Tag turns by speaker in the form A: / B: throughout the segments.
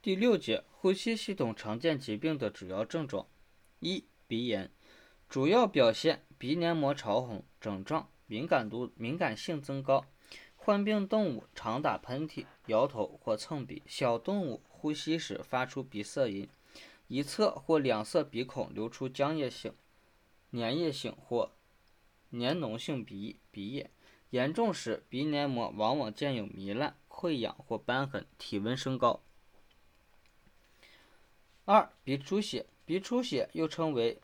A: 第六节，呼吸系统常见疾病的主要症状：一、鼻炎，主要表现鼻黏膜潮红、肿胀、敏感度敏感性增高。患病动物常打喷嚏、摇头或蹭鼻，小动物呼吸时发出鼻塞音，一侧或两侧鼻孔流出浆液性、粘液性或黏脓性鼻鼻液，严重时鼻黏膜往往见有糜烂、溃疡或瘢痕，体温升高。二、鼻出血，鼻出血又称为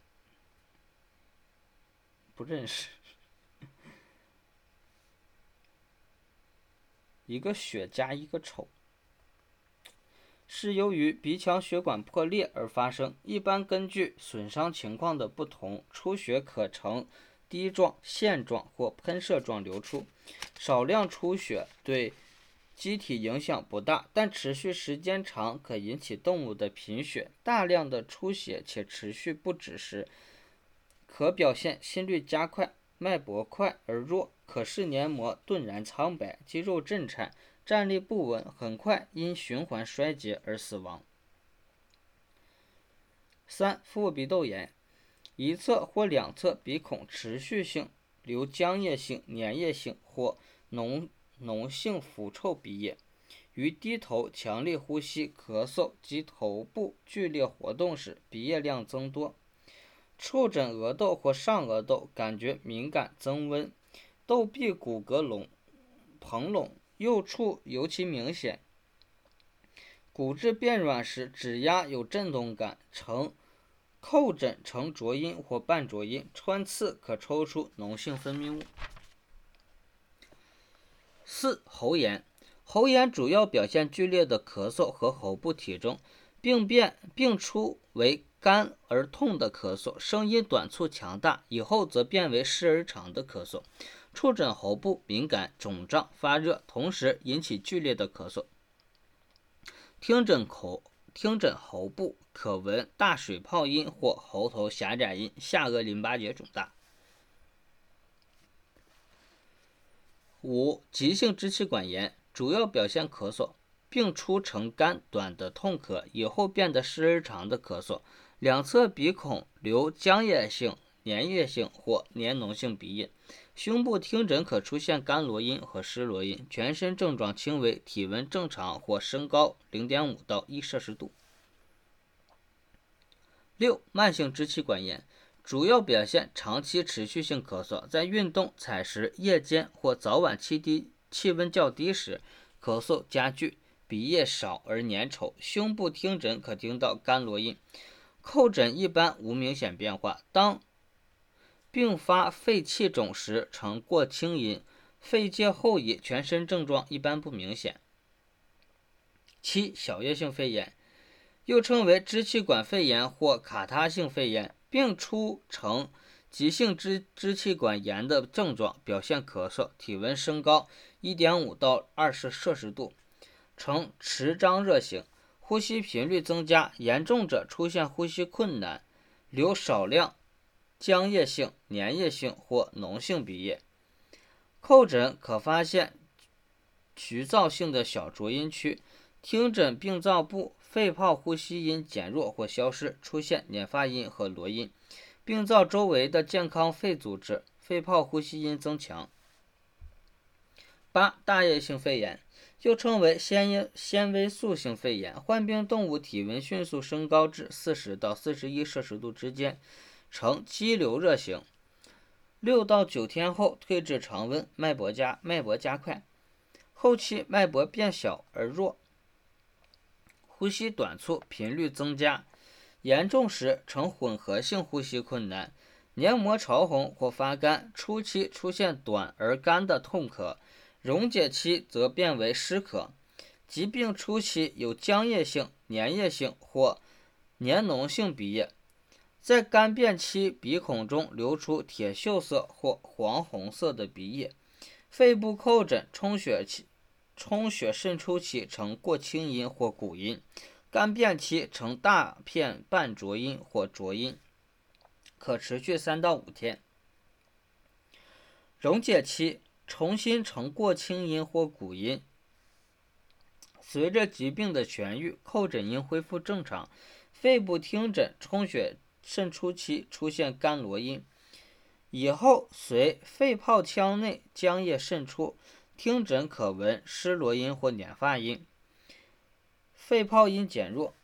A: 不认识，一个血加一个丑，是由于鼻腔血管破裂而发生。一般根据损伤情况的不同，出血可呈滴状、线状或喷射状流出。少量出血对。机体影响不大，但持续时间长可引起动物的贫血。大量的出血且持续不止时，可表现心率加快、脉搏快而弱，可视黏膜顿然苍白、肌肉震颤、站立不稳，很快因循环衰竭而死亡。三、副鼻窦炎，一侧或两侧鼻孔持续性流浆液性、粘液性或脓。脓性腐臭鼻液，于低头、强烈呼吸、咳嗽及头部剧烈活动时，鼻液量增多。触诊额窦或上额窦，感觉敏感增温，窦壁骨骼隆膨隆，右处尤其明显。骨质变软时，指压有震动感，呈叩诊呈浊音或半浊音，穿刺可抽出脓性分泌物。四喉炎，喉炎主要表现剧烈的咳嗽和喉部体重，病变病初为干而痛的咳嗽，声音短促强大，以后则变为湿而长的咳嗽。触诊喉部敏感、肿胀、发热，同时引起剧烈的咳嗽。听诊口听诊喉部可闻大水泡音或喉头狭窄音，下颚淋巴结肿大。五、急性支气管炎主要表现咳嗽，病初呈干短的痛咳，以后变得湿而长的咳嗽，两侧鼻孔流浆液性、粘液性或黏脓性鼻液。胸部听诊可出现干罗音和湿罗音，全身症状轻微，体温正常或升高零点五到一摄氏度。六、慢性支气管炎。主要表现长期持续性咳嗽，在运动、采食、夜间或早晚气低、气温较低时，咳嗽加剧，鼻液少而粘稠。胸部听诊可听到干罗音，叩诊一般无明显变化。当并发肺气肿时，呈过清音，肺界后移，全身症状一般不明显。七、小叶性肺炎，又称为支气管肺炎或卡他性肺炎。并出呈急性支支气管炎的症状，表现咳嗽，体温升高一点五到二十摄氏度，呈持张热型，呼吸频率增加，严重者出现呼吸困难，流少量浆液性、粘液性或脓性鼻液。叩诊可发现局灶性的小浊音区，听诊病灶部。肺泡呼吸音减弱或消失，出现捻发音和罗音。病灶周围的健康肺组织，肺泡呼吸音增强。八、大叶性肺炎，又称为纤纤维素性肺炎，患病动物体温迅速升高至四十到四十一摄氏度之间，呈激流热型。六到九天后退至常温，脉搏加脉搏加快，后期脉搏变小而弱。呼吸短促，频率增加，严重时呈混合性呼吸困难，黏膜潮红或发干，初期出现短而干的痛咳，溶解期则变为湿咳。疾病初期有浆液性、粘液性或黏脓性鼻液，在干变期鼻孔中流出铁锈色或黄红色的鼻液。肺部叩诊充血期。充血渗出期呈过清音或鼓音，干变期呈大片半浊音或浊音，可持续三到五天。溶解期重新呈过清音或鼓音，随着疾病的痊愈，叩诊音恢复正常。肺部听诊充血渗出期出现干罗音，以后随肺泡腔内浆液渗出，听诊可闻湿罗音或捻发音。肺泡音减弱。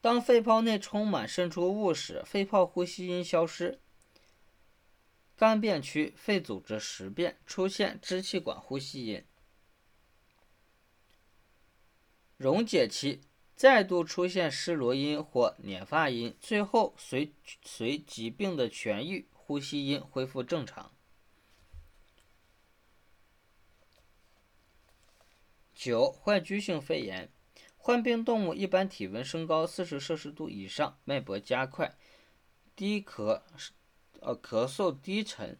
A: 当肺泡内充满渗出物时，肺泡呼吸音消失。干变区肺组织实变，出现支气管呼吸音。溶解期再度出现湿罗音或捻发音，最后随随疾病的痊愈，呼吸音恢复正常。九、坏疽性肺炎，患病动物一般体温升高四十摄氏度以上，脉搏加快，低咳。呃，咳嗽低沉，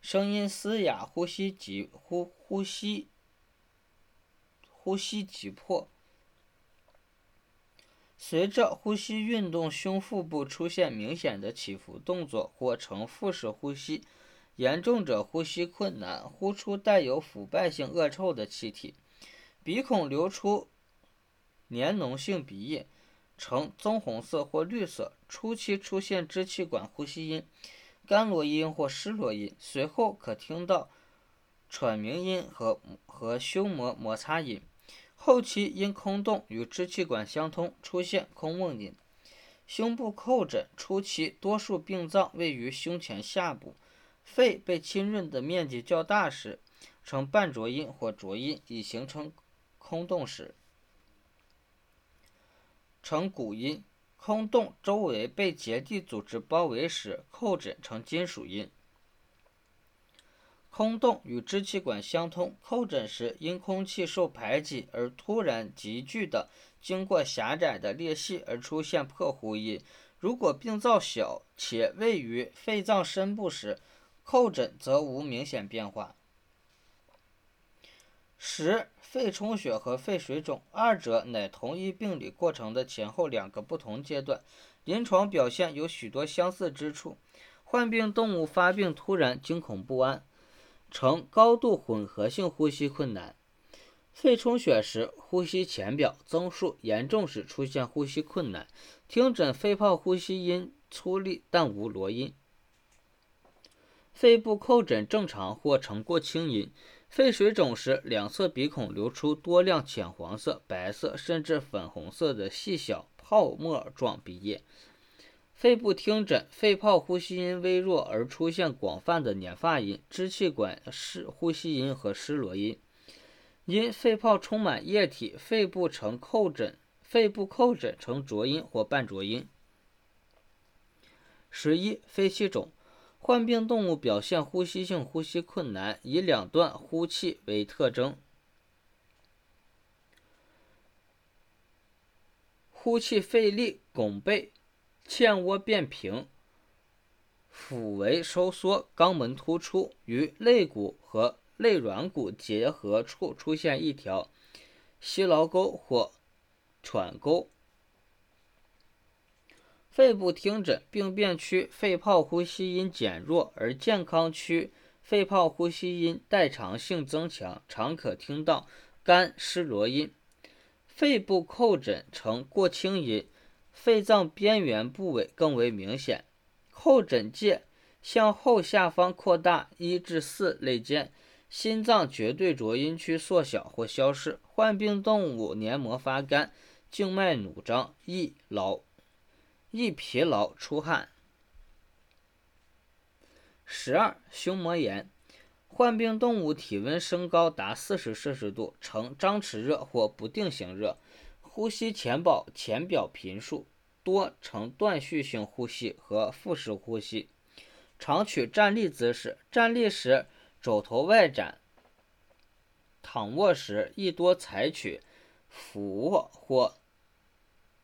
A: 声音嘶哑，呼吸急，呼呼吸呼吸急迫。随着呼吸运动，胸腹部出现明显的起伏动作或呈腹式呼吸，严重者呼吸困难，呼出带有腐败性恶臭的气体，鼻孔流出黏脓性鼻液，呈棕红色或绿色，初期出现支气管呼吸音。干罗音或湿罗音，随后可听到喘鸣音和和胸膜摩擦音。后期因空洞与支气管相通，出现空梦音。胸部叩诊初期，多数病灶位于胸前下部，肺被浸润的面积较大时，呈半浊音或浊音，已形成空洞时，呈鼓音。空洞周围被结缔组织包围时，叩诊呈金属音。空洞与支气管相通，叩诊时因空气受排挤而突然急剧的经过狭窄的裂隙而出现破壶音。如果病灶小且位于肺脏深部时，叩诊则无明显变化。十、肺充血和肺水肿，二者乃同一病理过程的前后两个不同阶段，临床表现有许多相似之处。患病动物发病突然惊恐不安，呈高度混合性呼吸困难。肺充血时，呼吸浅表增数，严重时出现呼吸困难。听诊肺泡呼吸音粗粝，但无罗音。肺部叩诊正常或呈过清音。肺水肿时，两侧鼻孔流出多量浅黄色、白色甚至粉红色的细小泡沫状鼻液。肺部听诊，肺泡呼吸音微弱而出现广泛的捻发音、支气管湿呼吸音和湿罗音。因肺泡充满液体，肺部呈叩诊，肺部叩诊呈浊音或半浊音。十一、肺气肿。患病动物表现呼吸性呼吸困难，以两段呼气为特征，呼气费力、拱背、欠窝变平、腹围收缩、肛门突出，与肋骨和肋软骨结合处出现一条吸劳沟或喘沟。肺部听诊，病变区肺泡呼吸音减弱，而健康区肺泡呼吸音代偿性增强，常可听到干湿罗音。肺部叩诊呈过清音，肺脏边缘部位更为明显。后枕界向后下方扩大一至四肋间，心脏绝对浊音区缩小或消失。患病动物黏膜发干，静脉弩张，易劳。易疲劳出汗。十二、胸膜炎，患病动物体温升高达四十摄氏度，呈张弛热或不定型热，呼吸浅表浅表频数，多呈断续性呼吸和腹式呼吸，常取站立姿势，站立时肘头外展，躺卧时亦多采取俯卧或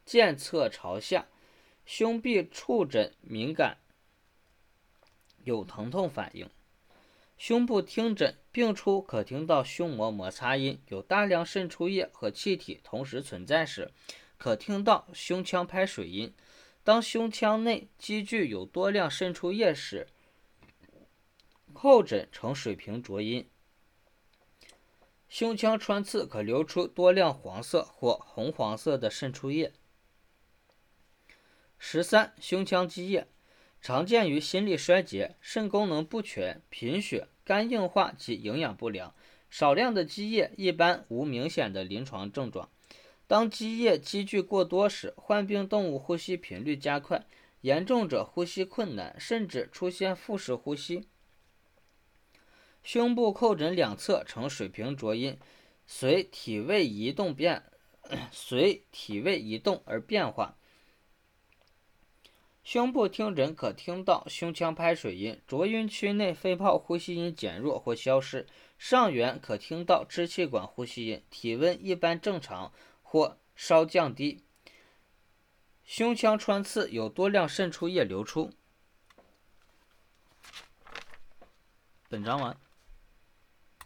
A: 健侧朝下。胸壁触诊敏感，有疼痛反应。胸部听诊，病初可听到胸膜摩擦音，有大量渗出液和气体同时存在时，可听到胸腔拍水音。当胸腔内积聚有多量渗出液时，叩诊呈水平浊音。胸腔穿刺可流出多量黄色或红黄色的渗出液。十三、胸腔积液常见于心力衰竭、肾功能不全、贫血、肝硬化及营养不良。少量的积液一般无明显的临床症状。当积液积聚过多时，患病动物呼吸频率加快，严重者呼吸困难，甚至出现腹式呼吸。胸部叩诊两侧呈水平浊音，随体位移动变，随体位移动而变化。胸部听诊可听到胸腔拍水音，浊音区内肺泡呼吸音减弱或消失。上缘可听到支气管呼吸音，体温一般正常或稍降低。胸腔穿刺有多量渗出液流出。本章完。